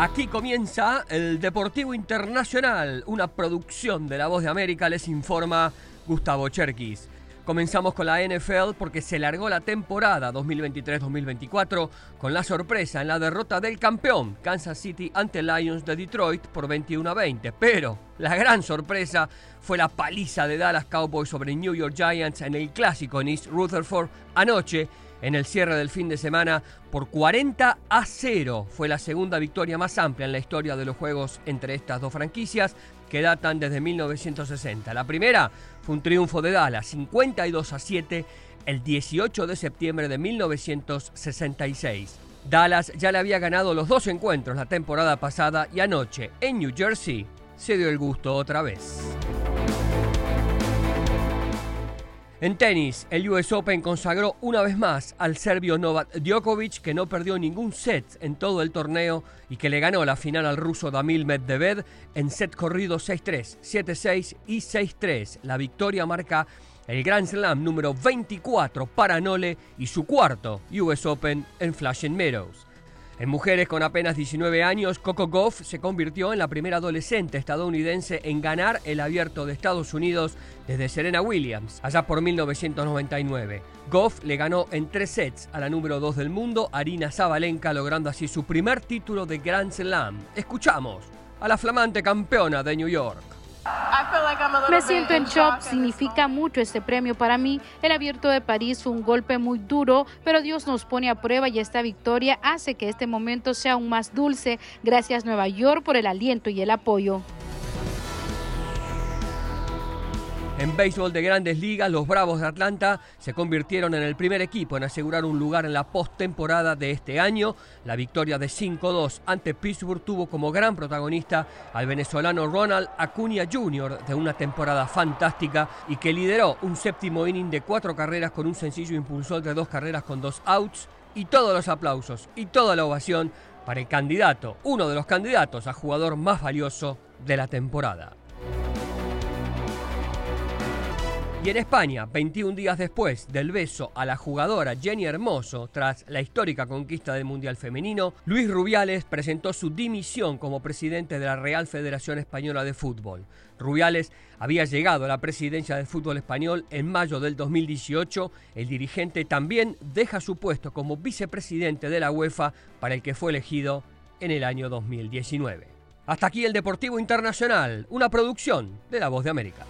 Aquí comienza el Deportivo Internacional, una producción de La Voz de América, les informa Gustavo Cherkis. Comenzamos con la NFL porque se largó la temporada 2023-2024 con la sorpresa en la derrota del campeón Kansas City ante Lions de Detroit por 21 a 20. Pero la gran sorpresa fue la paliza de Dallas Cowboys sobre New York Giants en el clásico en East Rutherford anoche en el cierre del fin de semana por 40 a 0. Fue la segunda victoria más amplia en la historia de los juegos entre estas dos franquicias que datan desde 1960. La primera fue un triunfo de Dallas, 52 a 7, el 18 de septiembre de 1966. Dallas ya le había ganado los dos encuentros la temporada pasada y anoche en New Jersey se dio el gusto otra vez. En tenis, el US Open consagró una vez más al serbio Novak Djokovic, que no perdió ningún set en todo el torneo y que le ganó la final al ruso Damil Medvedev en set corrido 6-3, 7-6 y 6-3. La victoria marca el Grand Slam número 24 para Nole y su cuarto US Open en Flushing Meadows. En mujeres con apenas 19 años, Coco Goff se convirtió en la primera adolescente estadounidense en ganar el abierto de Estados Unidos desde Serena Williams, allá por 1999. Goff le ganó en tres sets a la número 2 del mundo, Arina Zabalenka, logrando así su primer título de Grand Slam. Escuchamos a la flamante campeona de New York. Me siento en shock, significa mucho este premio para mí. El abierto de París fue un golpe muy duro, pero Dios nos pone a prueba y esta victoria hace que este momento sea aún más dulce. Gracias Nueva York por el aliento y el apoyo. En béisbol de grandes ligas, los Bravos de Atlanta se convirtieron en el primer equipo en asegurar un lugar en la postemporada de este año. La victoria de 5-2 ante Pittsburgh tuvo como gran protagonista al venezolano Ronald Acuña Jr. de una temporada fantástica y que lideró un séptimo inning de cuatro carreras con un sencillo impulsor de dos carreras con dos outs y todos los aplausos y toda la ovación para el candidato, uno de los candidatos a jugador más valioso de la temporada. Y en España, 21 días después del beso a la jugadora Jenny Hermoso tras la histórica conquista del Mundial Femenino, Luis Rubiales presentó su dimisión como presidente de la Real Federación Española de Fútbol. Rubiales había llegado a la presidencia del fútbol español en mayo del 2018. El dirigente también deja su puesto como vicepresidente de la UEFA para el que fue elegido en el año 2019. Hasta aquí el Deportivo Internacional, una producción de La Voz de América.